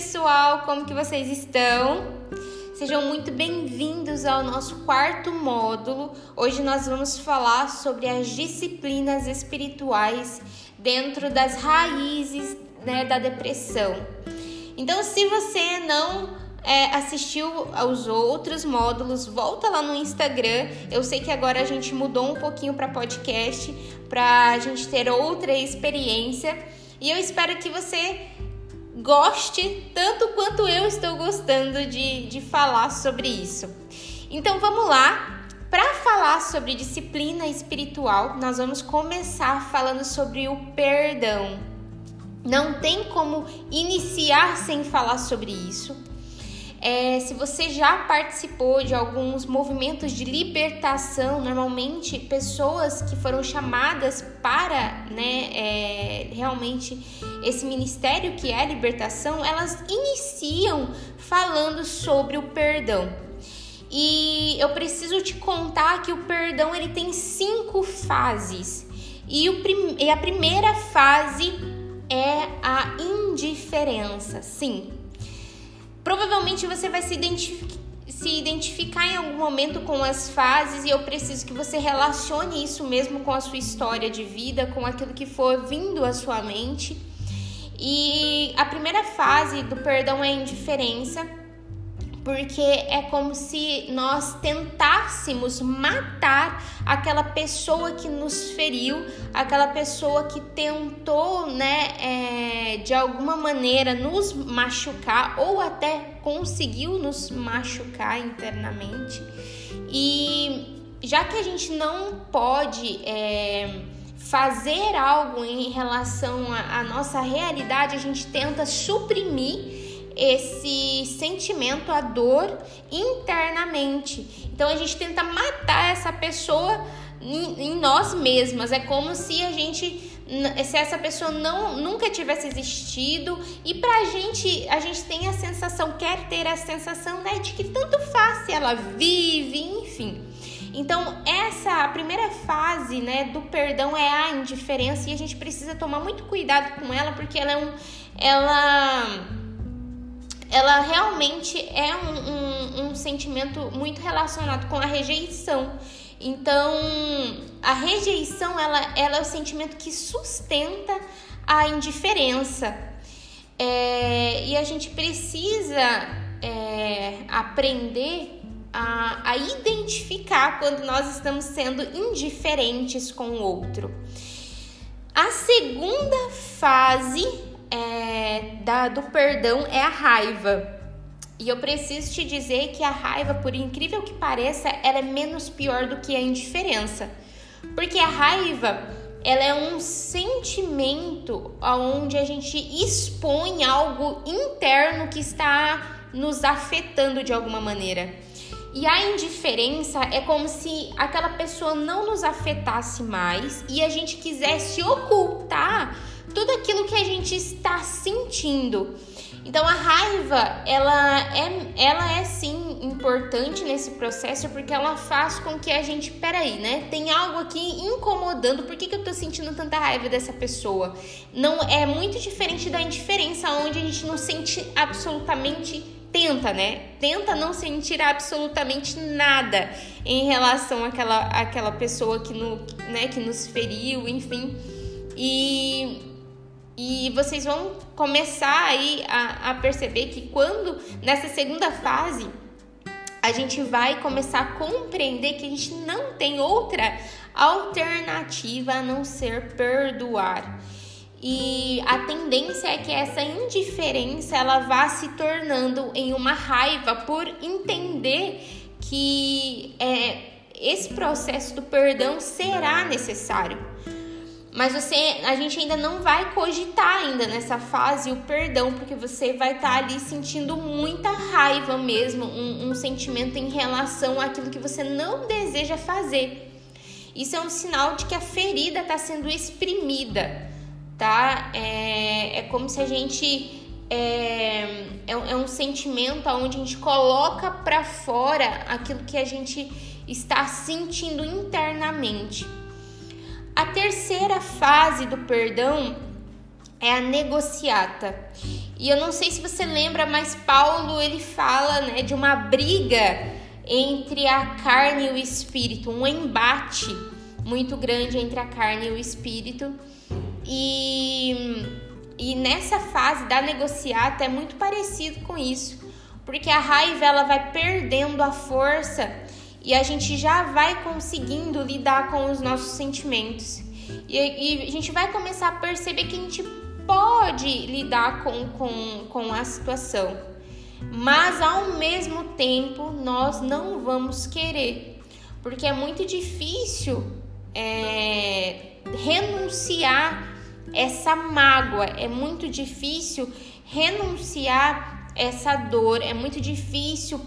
pessoal, como que vocês estão? Sejam muito bem-vindos ao nosso quarto módulo. Hoje nós vamos falar sobre as disciplinas espirituais dentro das raízes né, da depressão. Então, se você não é, assistiu aos outros módulos, volta lá no Instagram. Eu sei que agora a gente mudou um pouquinho para podcast, para a gente ter outra experiência. E eu espero que você goste tanto quanto eu estou gostando de, de falar sobre isso. Então vamos lá. Para falar sobre disciplina espiritual, nós vamos começar falando sobre o perdão. Não tem como iniciar sem falar sobre isso. É, se você já participou de alguns movimentos de libertação, normalmente pessoas que foram chamadas para né, é, realmente esse ministério que é a libertação, elas iniciam falando sobre o perdão. E eu preciso te contar que o perdão ele tem cinco fases. E, o prim e a primeira fase é a indiferença. Sim, Provavelmente você vai se, se identificar em algum momento com as fases e eu preciso que você relacione isso mesmo com a sua história de vida, com aquilo que for vindo à sua mente. E a primeira fase do perdão é a indiferença porque é como se nós tentássemos matar aquela pessoa que nos feriu, aquela pessoa que tentou, né, é, de alguma maneira nos machucar ou até conseguiu nos machucar internamente. E já que a gente não pode é, fazer algo em relação à nossa realidade, a gente tenta suprimir esse sentimento, a dor internamente. Então a gente tenta matar essa pessoa em, em nós mesmas. É como se a gente se essa pessoa não nunca tivesse existido e pra gente a gente tem a sensação quer ter a sensação né de que tanto faz se ela vive enfim então essa primeira fase né do perdão é a indiferença e a gente precisa tomar muito cuidado com ela porque ela é um ela ela realmente é um, um, um sentimento muito relacionado com a rejeição. Então, a rejeição ela, ela é o sentimento que sustenta a indiferença. É, e a gente precisa é, aprender a, a identificar quando nós estamos sendo indiferentes com o outro. A segunda fase é, da, do perdão é a raiva. E eu preciso te dizer que a raiva, por incrível que pareça, ela é menos pior do que a indiferença. Porque a raiva, ela é um sentimento onde a gente expõe algo interno que está nos afetando de alguma maneira. E a indiferença é como se aquela pessoa não nos afetasse mais e a gente quisesse ocultar tudo aquilo que a gente está sentindo. Então a raiva, ela é, ela é sim importante nesse processo porque ela faz com que a gente, peraí, né? Tem algo aqui incomodando. Por que, que eu tô sentindo tanta raiva dessa pessoa? Não é muito diferente da indiferença, onde a gente não sente absolutamente tenta, né? Tenta não sentir absolutamente nada em relação àquela, àquela pessoa que, no, né, que nos feriu, enfim. E e vocês vão começar aí a, a perceber que quando nessa segunda fase a gente vai começar a compreender que a gente não tem outra alternativa a não ser perdoar. E a tendência é que essa indiferença ela vá se tornando em uma raiva por entender que é, esse processo do perdão será necessário. Mas você, a gente ainda não vai cogitar ainda nessa fase o perdão, porque você vai estar tá ali sentindo muita raiva mesmo, um, um sentimento em relação àquilo que você não deseja fazer. Isso é um sinal de que a ferida está sendo exprimida, tá? É, é como se a gente é, é, é um sentimento onde a gente coloca para fora aquilo que a gente está sentindo internamente. A terceira fase do perdão é a negociata. E eu não sei se você lembra, mas Paulo ele fala né, de uma briga entre a carne e o espírito, um embate muito grande entre a carne e o espírito. E, e nessa fase da negociata é muito parecido com isso, porque a raiva ela vai perdendo a força e a gente já vai conseguindo lidar com os nossos sentimentos. E, e a gente vai começar a perceber que a gente pode lidar com, com, com a situação, mas ao mesmo tempo nós não vamos querer, porque é muito difícil é, renunciar essa mágoa, é muito difícil renunciar essa dor, é muito difícil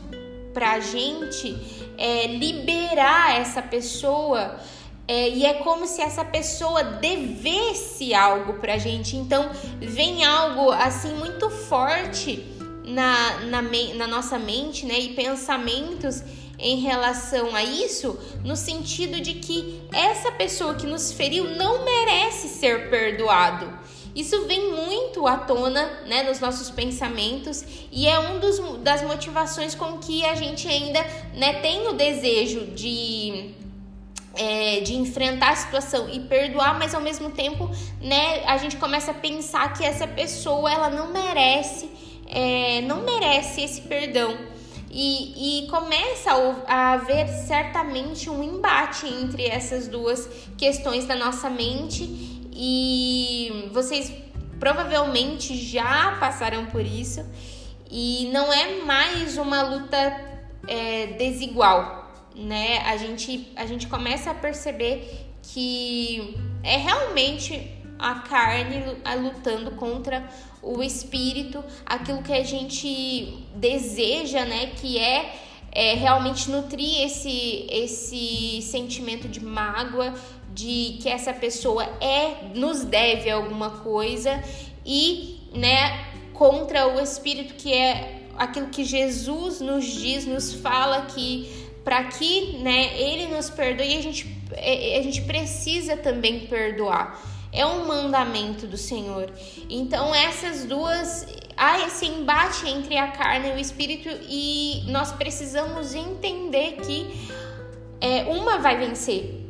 para a gente é, liberar essa pessoa. É, e é como se essa pessoa devesse algo pra gente. Então vem algo assim muito forte na, na, na nossa mente, né? E pensamentos em relação a isso, no sentido de que essa pessoa que nos feriu não merece ser perdoado. Isso vem muito à tona né, nos nossos pensamentos e é um dos, das motivações com que a gente ainda né, tem o desejo de, é, de enfrentar a situação e perdoar, mas ao mesmo tempo né, a gente começa a pensar que essa pessoa ela não merece, é, não merece esse perdão. E, e, começa a haver certamente um embate entre essas duas questões da nossa mente e vocês provavelmente já passaram por isso e não é mais uma luta é, desigual, né? A gente, a gente começa a perceber que é realmente a carne lutando contra o espírito, aquilo que a gente deseja, né, que é, é realmente nutrir esse esse sentimento de mágoa, de que essa pessoa é nos deve alguma coisa e, né, contra o espírito que é aquilo que Jesus nos diz, nos fala que para que, né, ele nos perdoe, a gente é, a gente precisa também perdoar é um mandamento do Senhor. Então, essas duas, há esse embate entre a carne e o espírito, e nós precisamos entender que é, uma vai vencer.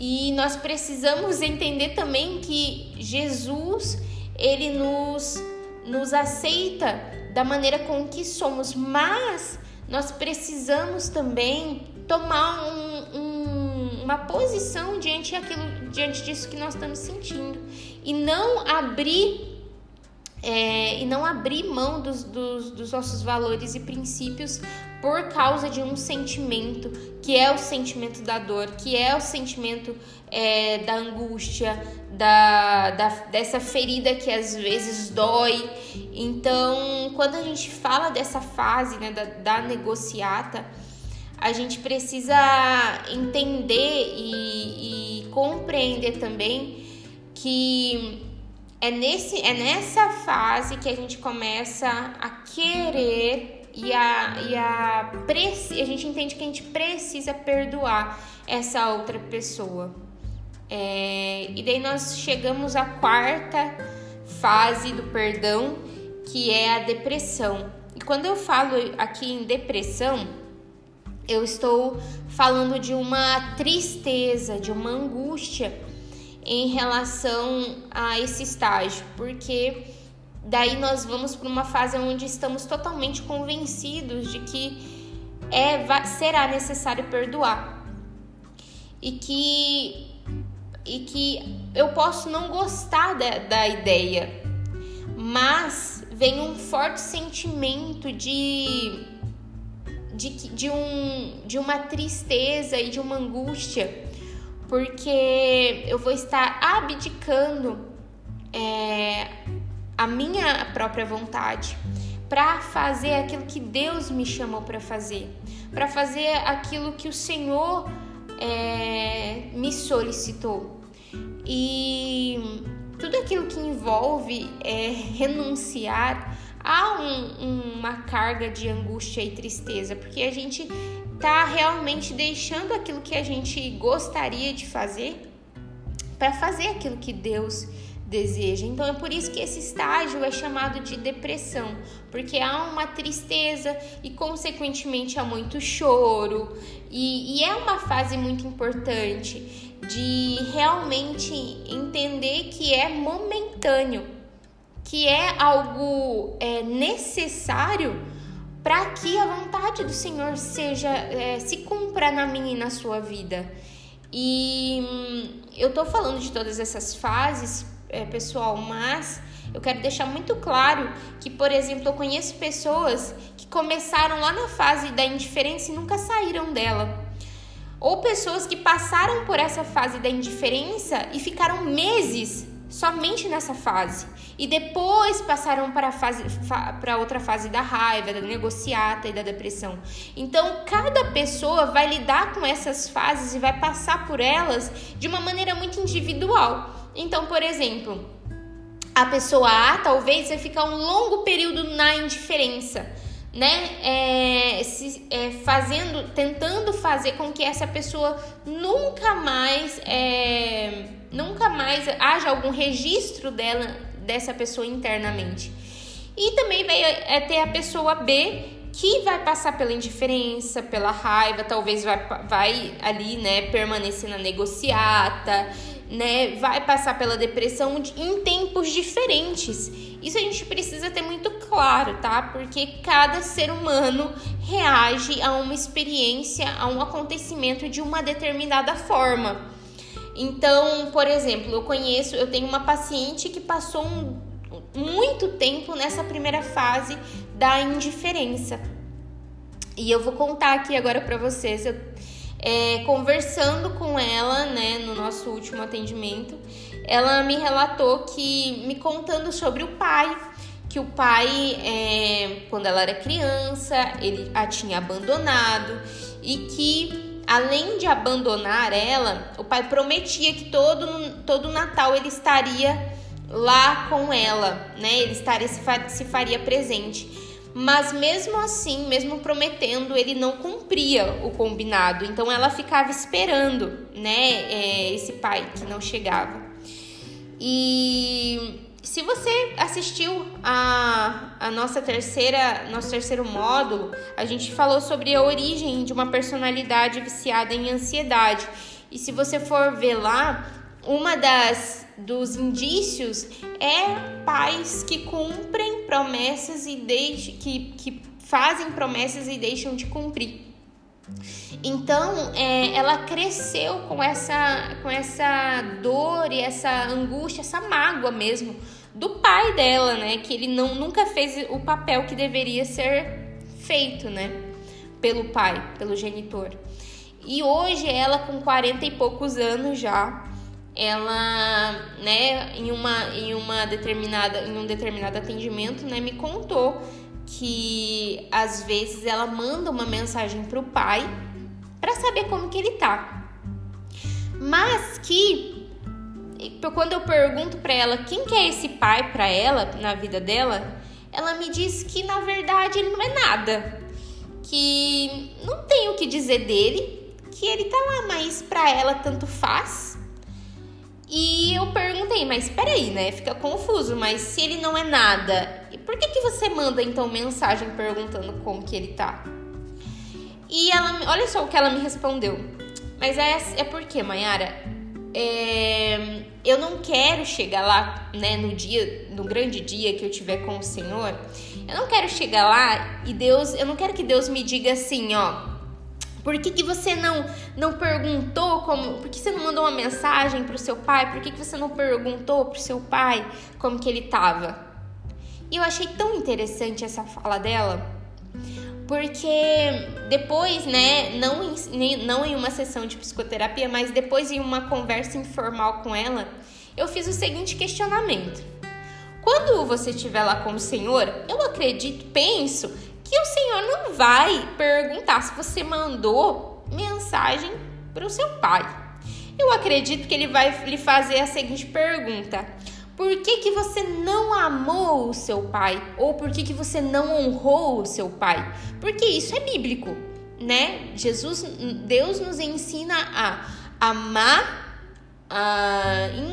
E nós precisamos entender também que Jesus, ele nos, nos aceita da maneira com que somos, mas nós precisamos também tomar um, uma posição diante, aquilo, diante disso que nós estamos sentindo e não abrir é, e não abrir mão dos, dos, dos, nossos valores e princípios por causa de um sentimento que é o sentimento da dor, que é o sentimento é, da angústia, da, da, dessa ferida que às vezes dói. Então, quando a gente fala dessa fase né, da, da negociata, a gente precisa entender e, e compreender também que é, nesse, é nessa fase que a gente começa a querer e a, e a, a gente entende que a gente precisa perdoar essa outra pessoa. É, e daí nós chegamos à quarta fase do perdão, que é a depressão. E quando eu falo aqui em depressão, eu estou falando de uma tristeza, de uma angústia em relação a esse estágio, porque daí nós vamos para uma fase onde estamos totalmente convencidos de que é será necessário perdoar. E que e que eu posso não gostar da, da ideia, mas vem um forte sentimento de de, de, um, de uma tristeza e de uma angústia, porque eu vou estar abdicando é, a minha própria vontade para fazer aquilo que Deus me chamou para fazer, para fazer aquilo que o Senhor é, me solicitou. E tudo aquilo que envolve é, renunciar há um, uma carga de angústia e tristeza, porque a gente tá realmente deixando aquilo que a gente gostaria de fazer para fazer aquilo que Deus deseja. Então é por isso que esse estágio é chamado de depressão, porque há uma tristeza e, consequentemente, há muito choro. E, e é uma fase muito importante de realmente entender que é momentâneo, que é algo é, necessário para que a vontade do Senhor seja é, se cumpra na minha e na sua vida. E hum, eu tô falando de todas essas fases, é, pessoal, mas eu quero deixar muito claro que, por exemplo, eu conheço pessoas que começaram lá na fase da indiferença e nunca saíram dela. Ou pessoas que passaram por essa fase da indiferença e ficaram meses somente nessa fase e depois passaram para fase para outra fase da raiva, da negociata e da depressão. Então, cada pessoa vai lidar com essas fases e vai passar por elas de uma maneira muito individual. Então, por exemplo, a pessoa A talvez vai ficar um longo período na indiferença, né? É, se, é, fazendo, tentando fazer com que essa pessoa nunca mais, é, nunca mais haja algum registro dela, dessa pessoa internamente. E também vai é, ter a pessoa B que vai passar pela indiferença, pela raiva, talvez vai, vai ali, né, permanecer na negociata, né, vai passar pela depressão em tempos diferentes. Isso a gente precisa ter muito claro, tá? Porque cada ser humano reage a uma experiência, a um acontecimento de uma determinada forma. Então, por exemplo, eu conheço, eu tenho uma paciente que passou um, muito tempo nessa primeira fase da indiferença. E eu vou contar aqui agora para vocês. Eu, é, conversando com ela, né, no nosso último atendimento, ela me relatou que, me contando sobre o pai, que o pai, é, quando ela era criança, ele a tinha abandonado e que, além de abandonar ela, o pai prometia que todo, todo Natal ele estaria lá com ela, né? Ele estaria se faria presente mas mesmo assim, mesmo prometendo, ele não cumpria o combinado. Então ela ficava esperando, né, é, esse pai que não chegava. E se você assistiu a, a nossa terceira, nosso terceiro módulo, a gente falou sobre a origem de uma personalidade viciada em ansiedade. E se você for ver lá, uma das dos indícios é pais que cumprem promessas e deixam, que, que fazem promessas e deixam de cumprir. Então, é, ela cresceu com essa, com essa dor e essa angústia, essa mágoa mesmo do pai dela, né? Que ele não, nunca fez o papel que deveria ser feito, né? Pelo pai, pelo genitor. E hoje ela com 40 e poucos anos já, ela, né, em uma, em uma determinada, em um determinado atendimento, né, me contou que às vezes ela manda uma mensagem para o pai para saber como que ele tá. Mas que quando eu pergunto para ela quem que é esse pai para ela na vida dela, ela me diz que na verdade ele não é nada, que não tem o que dizer dele, que ele tá lá, mas para ela tanto faz e eu perguntei, mas peraí, né? Fica confuso, mas se ele não é nada, por que, que você manda então mensagem perguntando como que ele tá? E ela, olha só o que ela me respondeu. Mas é, é porque, Mayara, é, eu não quero chegar lá, né, no dia, no grande dia que eu tiver com o Senhor. Eu não quero chegar lá e Deus, eu não quero que Deus me diga assim, ó, por que, que você não, não perguntou como. Por que você não mandou uma mensagem para o seu pai? Por que, que você não perguntou para o seu pai como que ele estava? E eu achei tão interessante essa fala dela, porque depois, né, não em, não em uma sessão de psicoterapia, mas depois em uma conversa informal com ela, eu fiz o seguinte questionamento. Quando você estiver lá com o Senhor, eu acredito, penso que o Senhor não vai perguntar se você mandou mensagem para o seu pai. Eu acredito que ele vai lhe fazer a seguinte pergunta: Por que, que você não amou o seu pai? Ou por que, que você não honrou o seu pai? Porque isso é bíblico, né? Jesus, Deus nos ensina a amar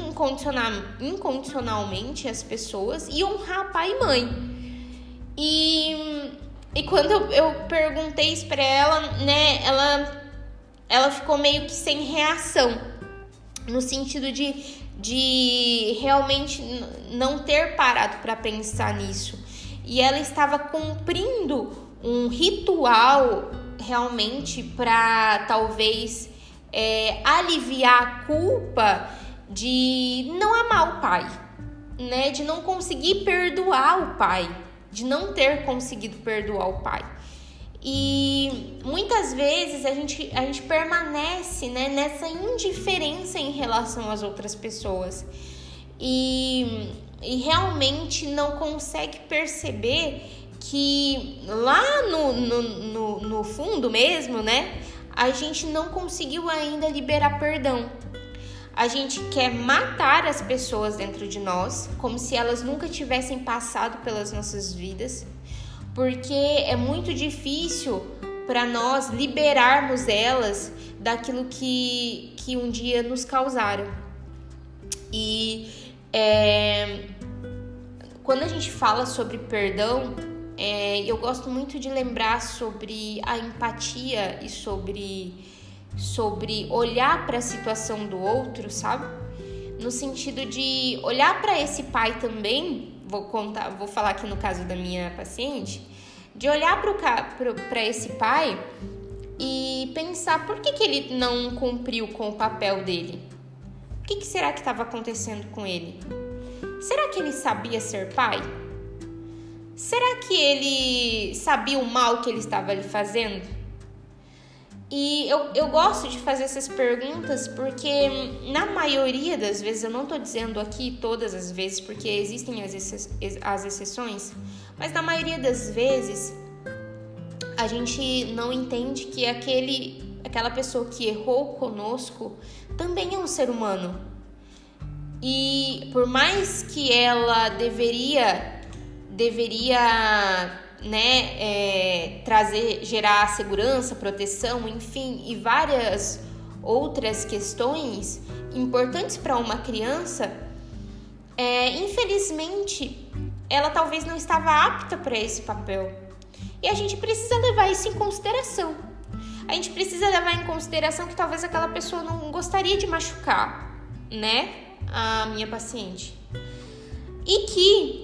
incondicional, incondicionalmente as pessoas e honrar pai e mãe. E, e quando eu, eu perguntei isso pra ela, né, ela, ela ficou meio que sem reação, no sentido de, de realmente não ter parado para pensar nisso. E ela estava cumprindo um ritual realmente para talvez é, aliviar a culpa de não amar o pai, né? De não conseguir perdoar o pai, de não ter conseguido perdoar o pai. E muitas vezes a gente, a gente permanece né, nessa indiferença em relação às outras pessoas e, e realmente não consegue perceber que lá no, no, no, no fundo mesmo, né, a gente não conseguiu ainda liberar perdão. A gente quer matar as pessoas dentro de nós, como se elas nunca tivessem passado pelas nossas vidas, porque é muito difícil para nós liberarmos elas daquilo que, que um dia nos causaram. E é, quando a gente fala sobre perdão, é, eu gosto muito de lembrar sobre a empatia e sobre, sobre olhar para a situação do outro, sabe? No sentido de olhar para esse pai também, vou contar, vou falar aqui no caso da minha paciente, de olhar para esse pai e pensar por que, que ele não cumpriu com o papel dele. O que, que será que estava acontecendo com ele? Será que ele sabia ser pai? Será que ele sabia o mal que ele estava lhe fazendo? E eu, eu gosto de fazer essas perguntas porque, na maioria das vezes, eu não estou dizendo aqui todas as vezes, porque existem as, as exceções, mas na maioria das vezes a gente não entende que aquele, aquela pessoa que errou conosco também é um ser humano. E por mais que ela deveria deveria né, é, trazer, gerar segurança, proteção, enfim, e várias outras questões importantes para uma criança, é, infelizmente ela talvez não estava apta para esse papel. E a gente precisa levar isso em consideração. A gente precisa levar em consideração que talvez aquela pessoa não gostaria de machucar, né, a minha paciente. E que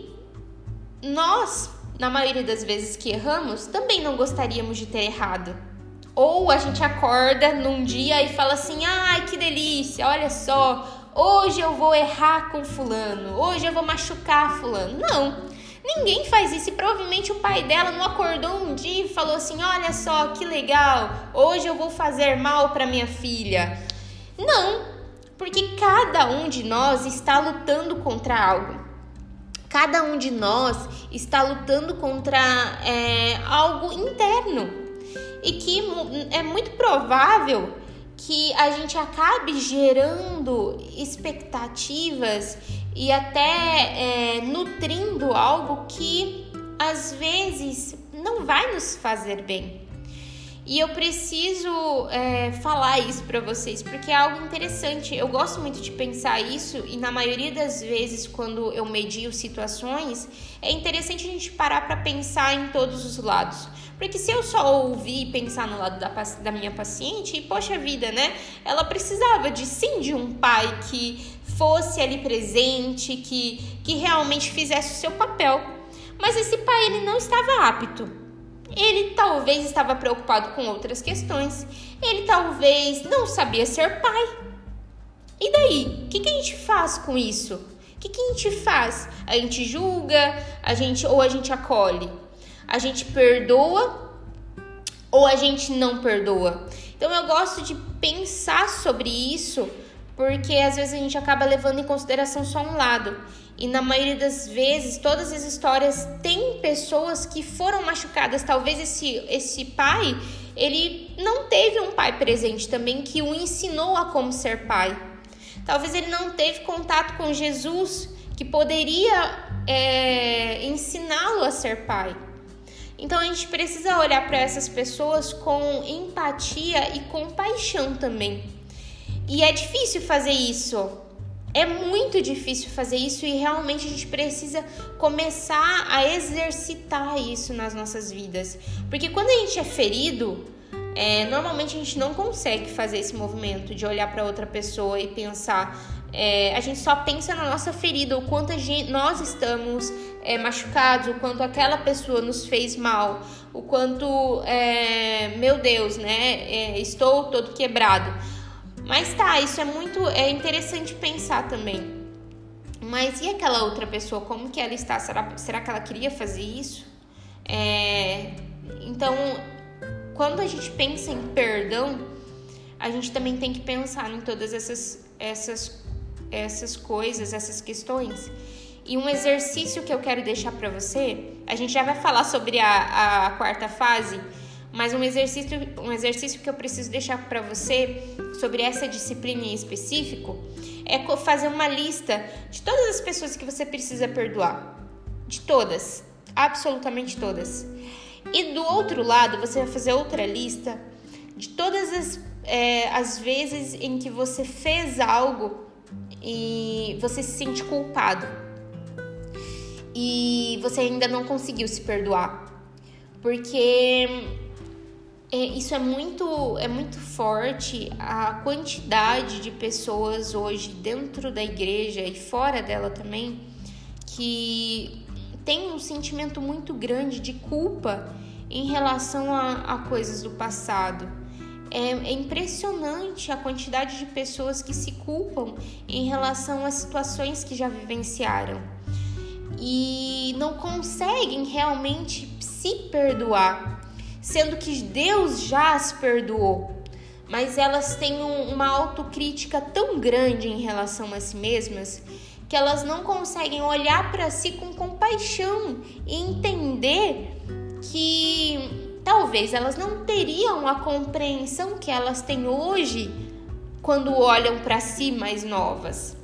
nós, na maioria das vezes que erramos, também não gostaríamos de ter errado. Ou a gente acorda num dia e fala assim: ai, que delícia, olha só, hoje eu vou errar com Fulano, hoje eu vou machucar Fulano. Não, ninguém faz isso. E provavelmente o pai dela não acordou um dia e falou assim: olha só, que legal, hoje eu vou fazer mal para minha filha. Não, porque cada um de nós está lutando contra algo. Cada um de nós está lutando contra é, algo interno e que é muito provável que a gente acabe gerando expectativas e até é, nutrindo algo que às vezes não vai nos fazer bem. E eu preciso é, falar isso para vocês porque é algo interessante. Eu gosto muito de pensar isso e na maioria das vezes quando eu medio situações é interessante a gente parar para pensar em todos os lados. Porque se eu só ouvir e pensar no lado da, da minha paciente, e poxa vida, né? Ela precisava de sim de um pai que fosse ali presente, que, que realmente fizesse o seu papel. Mas esse pai ele não estava apto ele talvez estava preocupado com outras questões. Ele talvez não sabia ser pai. E daí? O que, que a gente faz com isso? O que, que a gente faz? A gente julga, a gente ou a gente acolhe? A gente perdoa ou a gente não perdoa? Então eu gosto de pensar sobre isso, porque às vezes a gente acaba levando em consideração só um lado. E na maioria das vezes, todas as histórias têm pessoas que foram machucadas. Talvez esse, esse pai, ele não teve um pai presente também que o ensinou a como ser pai. Talvez ele não teve contato com Jesus que poderia é, ensiná-lo a ser pai. Então a gente precisa olhar para essas pessoas com empatia e compaixão também. E é difícil fazer isso. É muito difícil fazer isso e realmente a gente precisa começar a exercitar isso nas nossas vidas. Porque quando a gente é ferido, é, normalmente a gente não consegue fazer esse movimento de olhar para outra pessoa e pensar. É, a gente só pensa na nossa ferida, o quanto gente, nós estamos é, machucados, o quanto aquela pessoa nos fez mal, o quanto, é, meu Deus, né, é, estou todo quebrado. Mas tá, isso é muito é interessante pensar também. Mas e aquela outra pessoa? Como que ela está? Será, será que ela queria fazer isso? É, então, quando a gente pensa em perdão, a gente também tem que pensar em todas essas, essas, essas coisas, essas questões. E um exercício que eu quero deixar para você, a gente já vai falar sobre a, a quarta fase, mas um exercício, um exercício que eu preciso deixar para você sobre essa disciplina em específico é fazer uma lista de todas as pessoas que você precisa perdoar. De todas, absolutamente todas. E do outro lado, você vai fazer outra lista de todas as, é, as vezes em que você fez algo e você se sente culpado e você ainda não conseguiu se perdoar. Porque é, isso é muito, é muito forte a quantidade de pessoas hoje dentro da igreja e fora dela também que tem um sentimento muito grande de culpa em relação a, a coisas do passado. É, é, impressionante a quantidade de pessoas que se culpam em relação a situações que já vivenciaram e não conseguem realmente se perdoar sendo que Deus já as perdoou. Mas elas têm uma autocrítica tão grande em relação a si mesmas que elas não conseguem olhar para si com compaixão e entender que talvez elas não teriam a compreensão que elas têm hoje quando olham para si mais novas.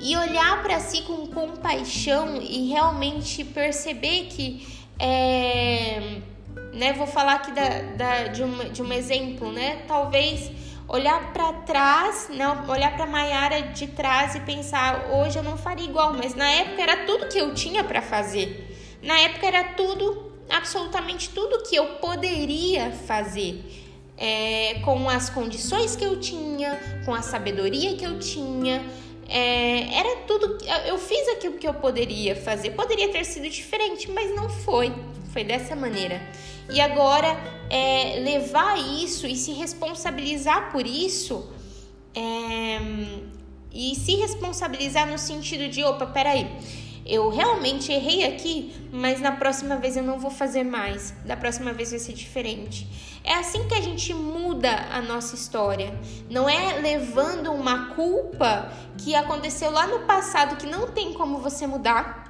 E olhar para si com compaixão e realmente perceber que é, né? Vou falar aqui da, da, de, um, de um exemplo, né? Talvez olhar para trás, não, olhar para Maiara de trás e pensar, hoje eu não faria igual, mas na época era tudo que eu tinha para fazer. Na época era tudo, absolutamente tudo que eu poderia fazer. É, com as condições que eu tinha, com a sabedoria que eu tinha, é, era tudo. Eu fiz aquilo que eu poderia fazer. Poderia ter sido diferente, mas não foi. Foi dessa maneira. E agora, é, levar isso e se responsabilizar por isso, é, e se responsabilizar no sentido de: opa, peraí, eu realmente errei aqui, mas na próxima vez eu não vou fazer mais, da próxima vez vai ser diferente. É assim que a gente muda a nossa história. Não é levando uma culpa que aconteceu lá no passado que não tem como você mudar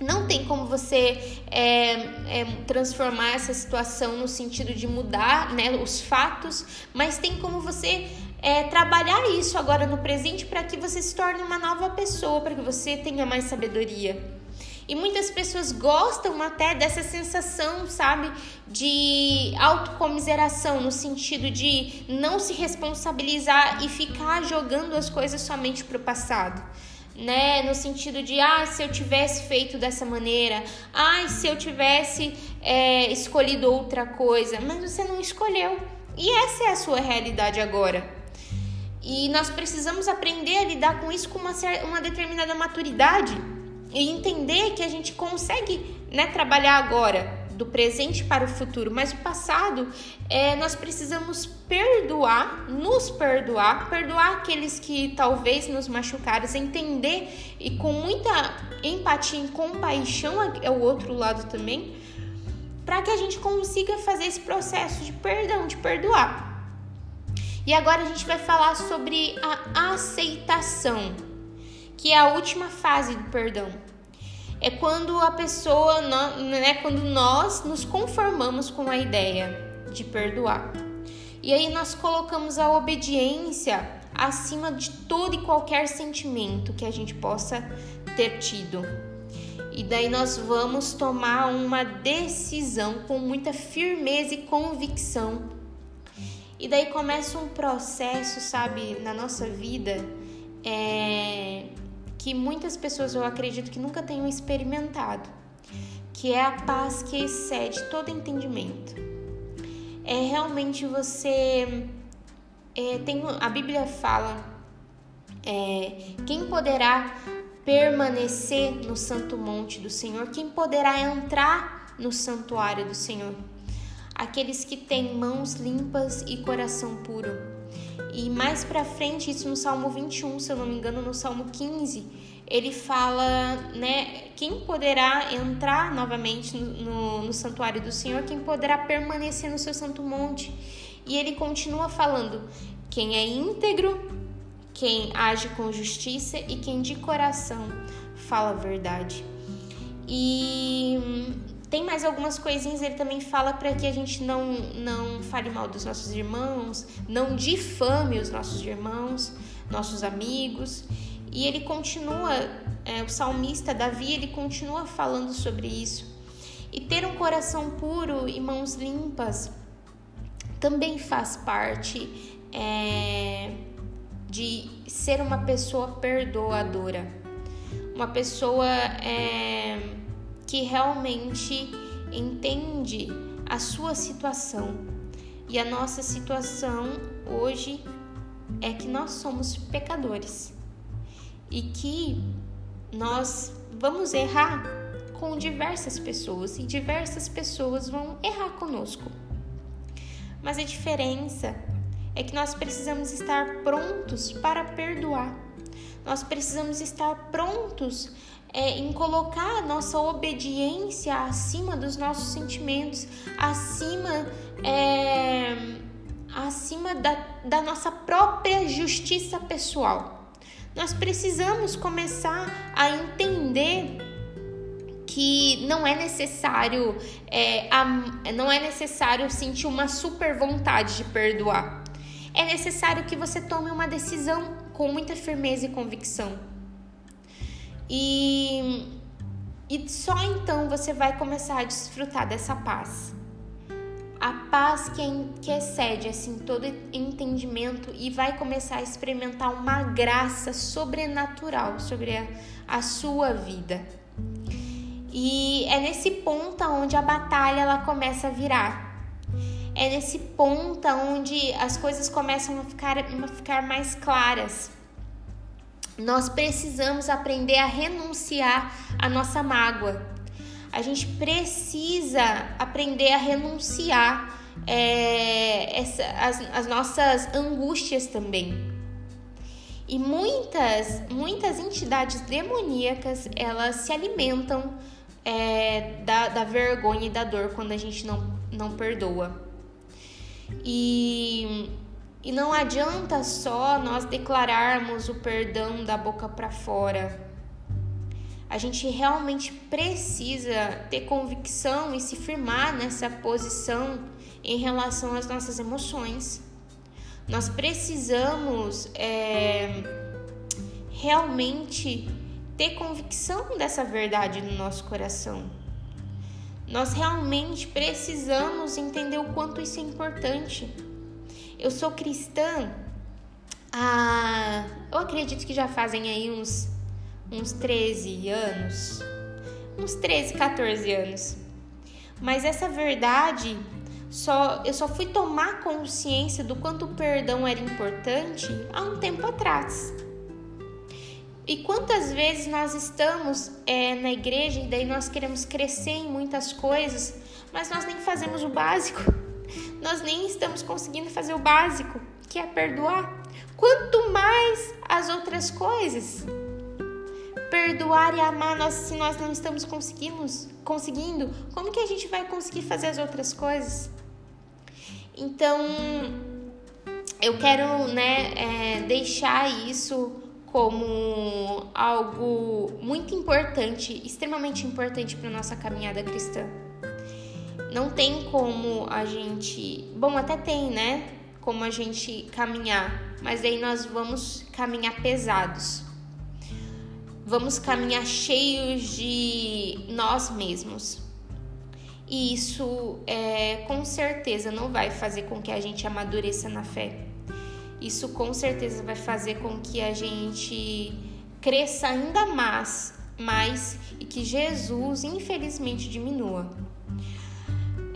não tem como você é, é, transformar essa situação no sentido de mudar né, os fatos, mas tem como você é, trabalhar isso agora no presente para que você se torne uma nova pessoa, para que você tenha mais sabedoria. E muitas pessoas gostam até dessa sensação, sabe, de autocomiseração, no sentido de não se responsabilizar e ficar jogando as coisas somente para o passado né? No sentido de, ah, se eu tivesse feito dessa maneira, ah, se eu tivesse é, escolhido outra coisa, mas você não escolheu. E essa é a sua realidade agora. E nós precisamos aprender a lidar com isso com uma, uma determinada maturidade e entender que a gente consegue né, trabalhar agora do presente para o futuro, mas o passado é, nós precisamos perdoar, nos perdoar, perdoar aqueles que talvez nos machucaram, entender e com muita empatia e compaixão é o outro lado também, para que a gente consiga fazer esse processo de perdão, de perdoar. E agora a gente vai falar sobre a aceitação, que é a última fase do perdão é quando a pessoa, né, quando nós nos conformamos com a ideia de perdoar. E aí nós colocamos a obediência acima de todo e qualquer sentimento que a gente possa ter tido. E daí nós vamos tomar uma decisão com muita firmeza e convicção. E daí começa um processo, sabe, na nossa vida, é, que muitas pessoas eu acredito que nunca tenham experimentado, que é a paz que excede todo entendimento. É realmente você é, tem a Bíblia fala é, quem poderá permanecer no santo monte do Senhor, quem poderá entrar no santuário do Senhor aqueles que têm mãos limpas e coração puro. E mais para frente, isso no Salmo 21, se eu não me engano, no Salmo 15, ele fala, né, quem poderá entrar novamente no, no, santuário do Senhor, quem poderá permanecer no seu santo monte. E ele continua falando: quem é íntegro, quem age com justiça e quem de coração fala a verdade. E tem mais algumas coisinhas, ele também fala para que a gente não, não fale mal dos nossos irmãos, não difame os nossos irmãos, nossos amigos. E ele continua, é, o salmista Davi, ele continua falando sobre isso. E ter um coração puro e mãos limpas também faz parte é, de ser uma pessoa perdoadora, uma pessoa. É, que realmente entende a sua situação. E a nossa situação hoje é que nós somos pecadores e que nós vamos errar com diversas pessoas e diversas pessoas vão errar conosco. Mas a diferença é que nós precisamos estar prontos para perdoar. Nós precisamos estar prontos é, em colocar a nossa obediência acima dos nossos sentimentos, acima, é, acima da, da nossa própria justiça pessoal. Nós precisamos começar a entender que não é necessário é, a, não é necessário sentir uma super vontade de perdoar. É necessário que você tome uma decisão com muita firmeza e convicção. E, e só então você vai começar a desfrutar dessa paz. A paz que, que excede assim todo entendimento e vai começar a experimentar uma graça sobrenatural sobre a, a sua vida. E é nesse ponto onde a batalha ela começa a virar. É nesse ponto onde as coisas começam a ficar, a ficar mais claras nós precisamos aprender a renunciar à nossa mágoa. A gente precisa aprender a renunciar é, essa, as, as nossas angústias também. E muitas, muitas entidades demoníacas elas se alimentam é, da, da vergonha e da dor quando a gente não, não perdoa. E e não adianta só nós declararmos o perdão da boca para fora. A gente realmente precisa ter convicção e se firmar nessa posição em relação às nossas emoções. Nós precisamos é, realmente ter convicção dessa verdade no nosso coração. Nós realmente precisamos entender o quanto isso é importante. Eu sou cristã há. Eu acredito que já fazem aí uns, uns 13 anos. Uns 13, 14 anos. Mas essa verdade só eu só fui tomar consciência do quanto o perdão era importante há um tempo atrás. E quantas vezes nós estamos é, na igreja e daí nós queremos crescer em muitas coisas, mas nós nem fazemos o básico nós nem estamos conseguindo fazer o básico, que é perdoar. Quanto mais as outras coisas. Perdoar e amar nós, se nós não estamos conseguindo, conseguindo, como que a gente vai conseguir fazer as outras coisas? Então, eu quero né, é, deixar isso como algo muito importante, extremamente importante para nossa caminhada cristã. Não tem como a gente. Bom, até tem, né? Como a gente caminhar, mas aí nós vamos caminhar pesados. Vamos caminhar cheios de nós mesmos. e isso é, com certeza não vai fazer com que a gente amadureça na fé. Isso com certeza vai fazer com que a gente cresça ainda mais, mais e que Jesus, infelizmente, diminua.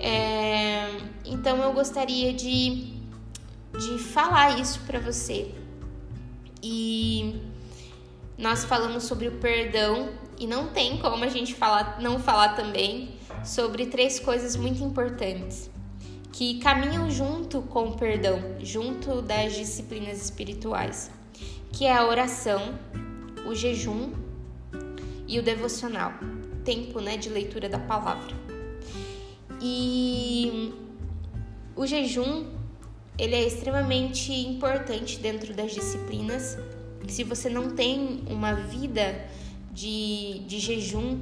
É, então eu gostaria de, de falar isso para você. E nós falamos sobre o perdão e não tem como a gente falar, não falar também sobre três coisas muito importantes que caminham junto com o perdão, junto das disciplinas espirituais, que é a oração, o jejum e o devocional, tempo, né, de leitura da palavra. E o jejum, ele é extremamente importante dentro das disciplinas. Se você não tem uma vida de, de jejum,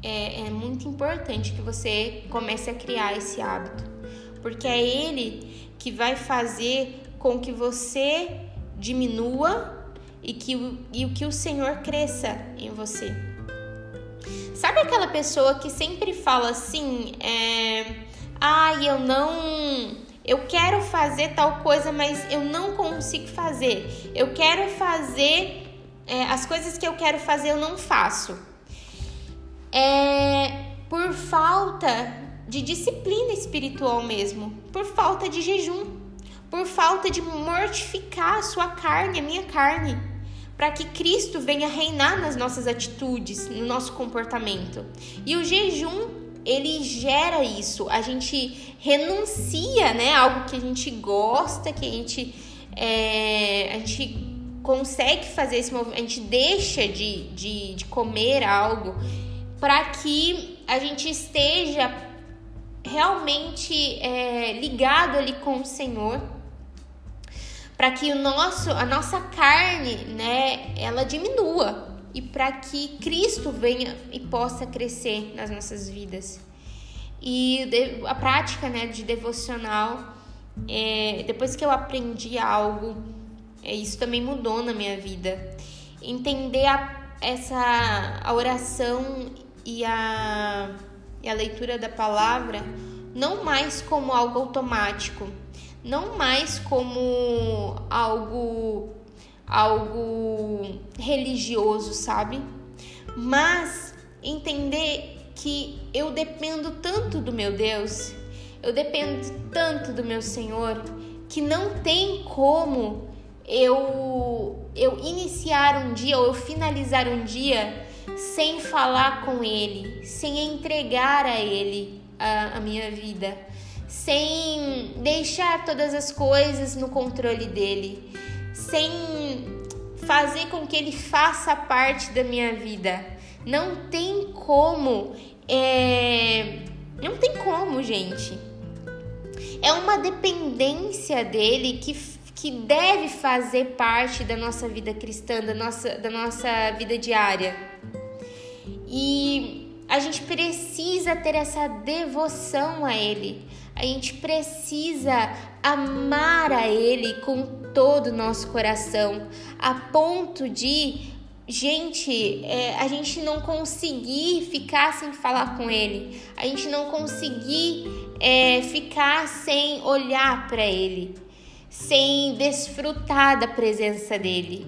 é, é muito importante que você comece a criar esse hábito, porque é ele que vai fazer com que você diminua e que, e que o Senhor cresça em você. Sabe aquela pessoa que sempre fala assim, é, ai, ah, eu não, eu quero fazer tal coisa, mas eu não consigo fazer. Eu quero fazer é, as coisas que eu quero fazer, eu não faço é por falta de disciplina espiritual mesmo, por falta de jejum, por falta de mortificar a sua carne, a minha carne, para que Cristo venha reinar nas nossas atitudes, no nosso comportamento. E o jejum, ele gera isso. A gente renuncia, né, algo que a gente gosta, que a gente é, a gente consegue fazer esse movimento, a gente deixa de, de, de comer algo para que a gente esteja realmente é, ligado ali com o Senhor, para que o nosso, a nossa carne, né, ela diminua e para que Cristo venha e possa crescer nas nossas vidas. E a prática, né, de devocional, é, depois que eu aprendi algo, é, isso também mudou na minha vida. Entender a, essa a oração e a, e a leitura da palavra não mais como algo automático, não mais como algo algo religioso, sabe? Mas entender que eu dependo tanto do meu Deus, eu dependo tanto do meu Senhor, que não tem como eu eu iniciar um dia ou eu finalizar um dia sem falar com Ele, sem entregar a Ele a, a minha vida, sem deixar todas as coisas no controle dele, sem fazer com que Ele faça parte da minha vida. Não tem como, é... não tem como, gente. É uma dependência dele que que deve fazer parte da nossa vida cristã, da nossa, da nossa vida diária. E a gente precisa ter essa devoção a Ele. A gente precisa amar a Ele com todo o nosso coração, a ponto de, gente, é, a gente não conseguir ficar sem falar com Ele, a gente não conseguir é, ficar sem olhar para Ele, sem desfrutar da presença dele.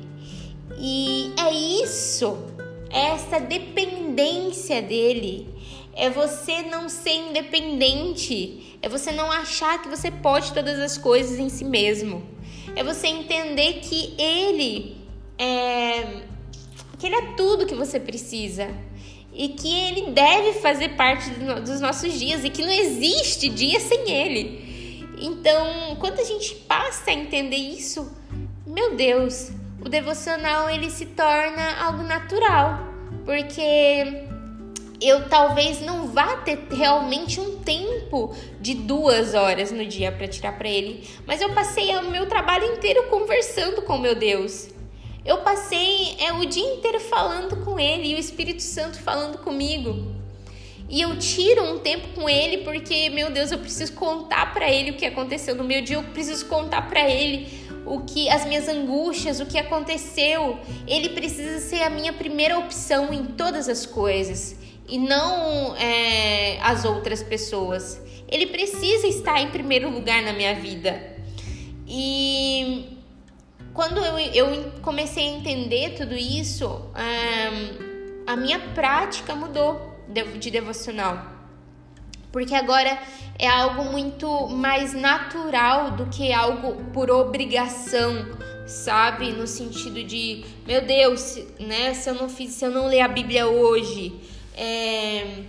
E é isso essa dependência dele. É você não ser independente. É você não achar que você pode todas as coisas em si mesmo. É você entender que ele é que ele é tudo que você precisa e que ele deve fazer parte dos nossos dias e que não existe dia sem ele. Então, quando a gente passa a entender isso, meu Deus, o devocional ele se torna algo natural, porque eu talvez não vá ter realmente um tempo de duas horas no dia para tirar para ele, mas eu passei o meu trabalho inteiro conversando com meu Deus. Eu passei é, o dia inteiro falando com ele e o Espírito Santo falando comigo. E eu tiro um tempo com ele porque, meu Deus, eu preciso contar para ele o que aconteceu no meu dia, eu preciso contar para ele o que as minhas angústias, o que aconteceu. Ele precisa ser a minha primeira opção em todas as coisas. E não é, as outras pessoas. Ele precisa estar em primeiro lugar na minha vida. E quando eu, eu comecei a entender tudo isso, é, a minha prática mudou de devocional. Porque agora é algo muito mais natural do que algo por obrigação, sabe? No sentido de, meu Deus, né? Se eu não fiz, se eu não ler a Bíblia hoje, é,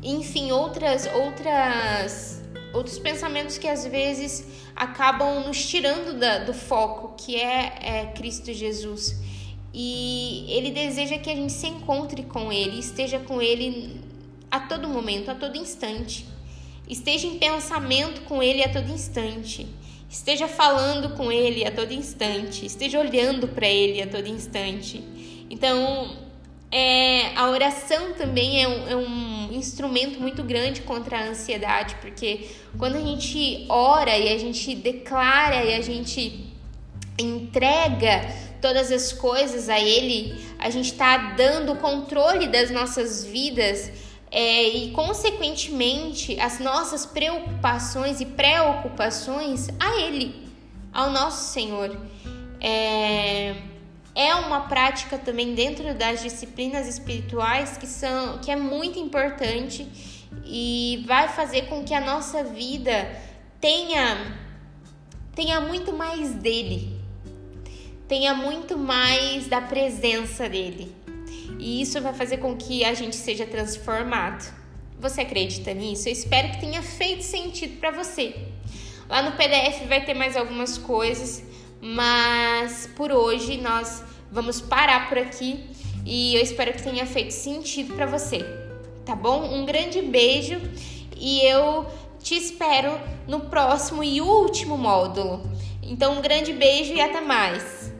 enfim, outras, outras, outros pensamentos que às vezes acabam nos tirando da, do foco, que é, é Cristo Jesus. E Ele deseja que a gente se encontre com Ele, esteja com Ele a todo momento, a todo instante. Esteja em pensamento com Ele a todo instante. Esteja falando com Ele a todo instante. Esteja olhando para Ele a todo instante. Então, é, a oração também é um, é um instrumento muito grande contra a ansiedade, porque quando a gente ora e a gente declara e a gente entrega todas as coisas a Ele, a gente está dando o controle das nossas vidas é, e, consequentemente, as nossas preocupações e preocupações a Ele, ao nosso Senhor. É, é uma prática também dentro das disciplinas espirituais que, são, que é muito importante e vai fazer com que a nossa vida tenha, tenha muito mais dele, tenha muito mais da presença dele. E isso vai fazer com que a gente seja transformado. Você acredita nisso? Eu espero que tenha feito sentido para você. Lá no PDF vai ter mais algumas coisas, mas por hoje nós vamos parar por aqui e eu espero que tenha feito sentido para você. Tá bom? Um grande beijo e eu te espero no próximo e último módulo. Então, um grande beijo e até mais!